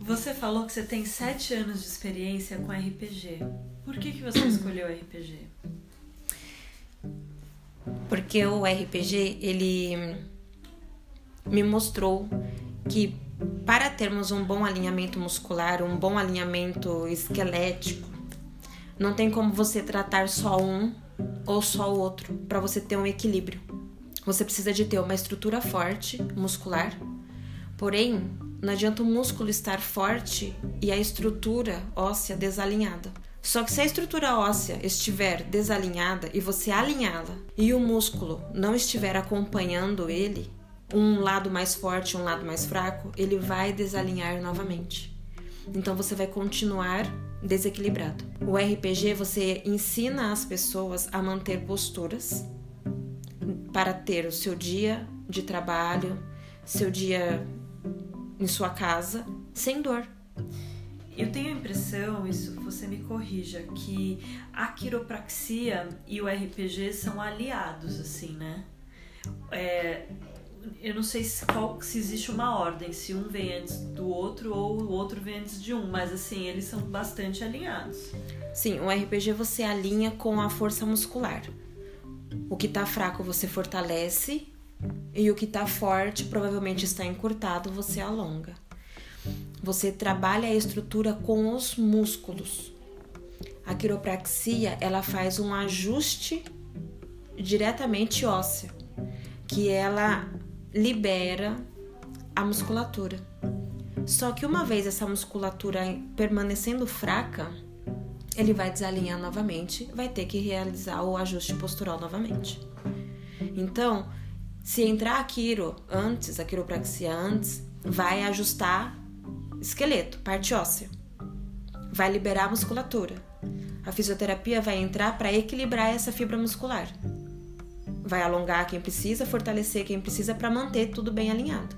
Você falou que você tem sete anos de experiência com RPG. Por que, que você escolheu RPG? Porque o RPG, ele me mostrou que para termos um bom alinhamento muscular, um bom alinhamento esquelético, não tem como você tratar só um ou só o outro para você ter um equilíbrio. Você precisa de ter uma estrutura forte muscular, porém, não adianta o músculo estar forte e a estrutura óssea desalinhada. Só que se a estrutura óssea estiver desalinhada e você alinhá-la e o músculo não estiver acompanhando ele, um lado mais forte, um lado mais fraco, ele vai desalinhar novamente. Então você vai continuar desequilibrado. O RPG você ensina as pessoas a manter posturas para ter o seu dia de trabalho, seu dia em sua casa sem dor. Eu tenho a impressão, isso você me corrija, que a quiropraxia e o RPG são aliados, assim, né? É, eu não sei se, qual, se existe uma ordem, se um vem antes do outro ou o outro vem antes de um, mas assim, eles são bastante alinhados. Sim, o RPG você alinha com a força muscular. O que tá fraco você fortalece e o que tá forte, provavelmente está encurtado, você alonga. Você trabalha a estrutura com os músculos. A quiropraxia, ela faz um ajuste diretamente ósseo, que ela libera a musculatura. Só que uma vez essa musculatura permanecendo fraca, ele vai desalinhar novamente, vai ter que realizar o ajuste postural novamente. Então, se entrar a quiro antes, a quiropraxia antes, vai ajustar esqueleto, parte óssea. Vai liberar a musculatura. A fisioterapia vai entrar para equilibrar essa fibra muscular vai alongar quem precisa, fortalecer quem precisa para manter tudo bem alinhado.